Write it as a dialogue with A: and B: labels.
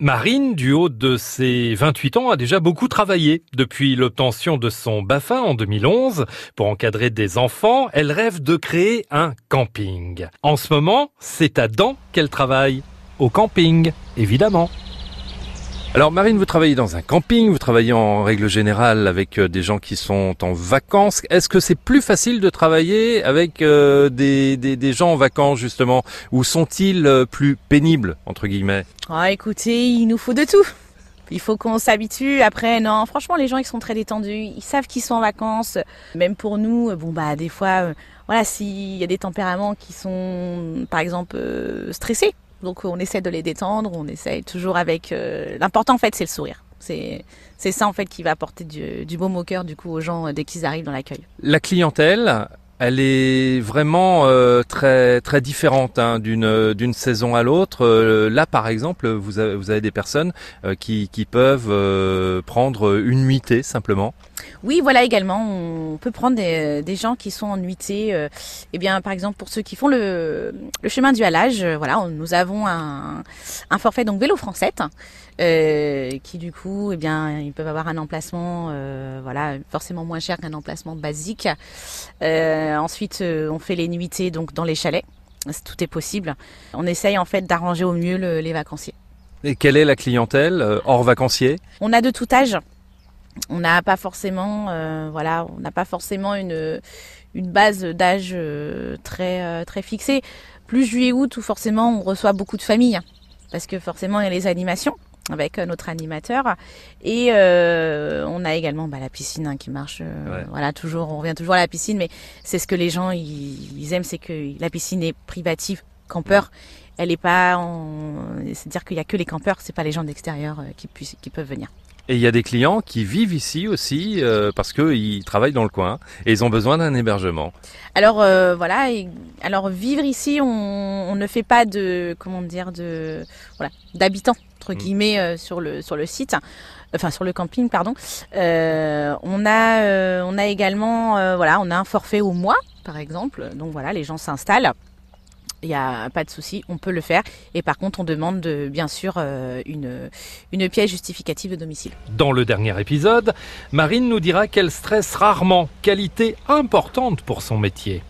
A: Marine, du haut de ses 28 ans, a déjà beaucoup travaillé. Depuis l'obtention de son BAFA en 2011, pour encadrer des enfants, elle rêve de créer un camping. En ce moment, c'est à Dents qu'elle travaille. Au camping, évidemment. Alors Marine, vous travaillez dans un camping, vous travaillez en règle générale avec euh, des gens qui sont en vacances. Est-ce que c'est plus facile de travailler avec euh, des, des, gens en vacances justement Ou sont-ils euh, plus pénibles, entre guillemets?
B: Ah écoutez, il nous faut de tout. Il faut qu'on s'habitue. Après, non, franchement, les gens, ils sont très détendus. Ils savent qu'ils sont en vacances. Même pour nous, bon, bah, des fois, voilà, s'il y a des tempéraments qui sont, par exemple, stressés, donc on essaie de les détendre, on essaie toujours avec... Euh, l'important en fait c'est le sourire. C'est ça en fait qui va apporter du, du baume au cœur du coup aux gens dès qu'ils arrivent dans l'accueil.
A: La clientèle, elle est vraiment euh, très très différente hein, d'une d'une saison à l'autre. Euh, là, par exemple, vous avez, vous avez des personnes euh, qui, qui peuvent euh, prendre une nuitée simplement.
B: Oui, voilà également. On peut prendre des, des gens qui sont en nuitée. eh bien, par exemple, pour ceux qui font le, le chemin du halage, voilà, nous avons un, un forfait donc vélo français qui du coup, eh bien, ils peuvent avoir un emplacement, voilà, forcément moins cher qu'un emplacement basique. Euh, ensuite, euh, on fait les nuitées donc dans les chalets. Tout est possible. On essaye en fait d'arranger au mieux les vacanciers.
A: Et quelle est la clientèle euh, hors vacanciers?
B: On a de tout âge. On n'a pas forcément, voilà, on n'a pas forcément une une base d'âge très très fixée. Plus juillet-août où forcément on reçoit beaucoup de familles parce que forcément il y a les animations avec euh, notre animateur. Et euh, on a également bah, la piscine hein, qui marche euh, voilà toujours on revient toujours à la piscine mais c'est ce que les gens ils, aiment c'est que la piscine est privative. Campeur elle est pas c'est à dire qu'il y a que les campeurs c'est pas les gens d'extérieur qui puissent qui peuvent venir.
A: Et il y a des clients qui vivent ici aussi euh, parce qu'ils travaillent dans le coin et ils ont besoin d'un hébergement.
B: Alors euh, voilà, et, alors vivre ici, on, on, ne fait pas de comment dire de voilà d'habitants entre mm. guillemets euh, sur le sur le site, enfin sur le camping pardon. Euh, on a euh, on a également voilà on a un forfait au mois par exemple, donc voilà les gens s'installent il n'y a pas de souci, on peut le faire. Et par contre, on demande de, bien sûr euh, une, une pièce justificative de domicile.
A: Dans le dernier épisode, Marine nous dira qu'elle stresse rarement, qualité importante pour son métier.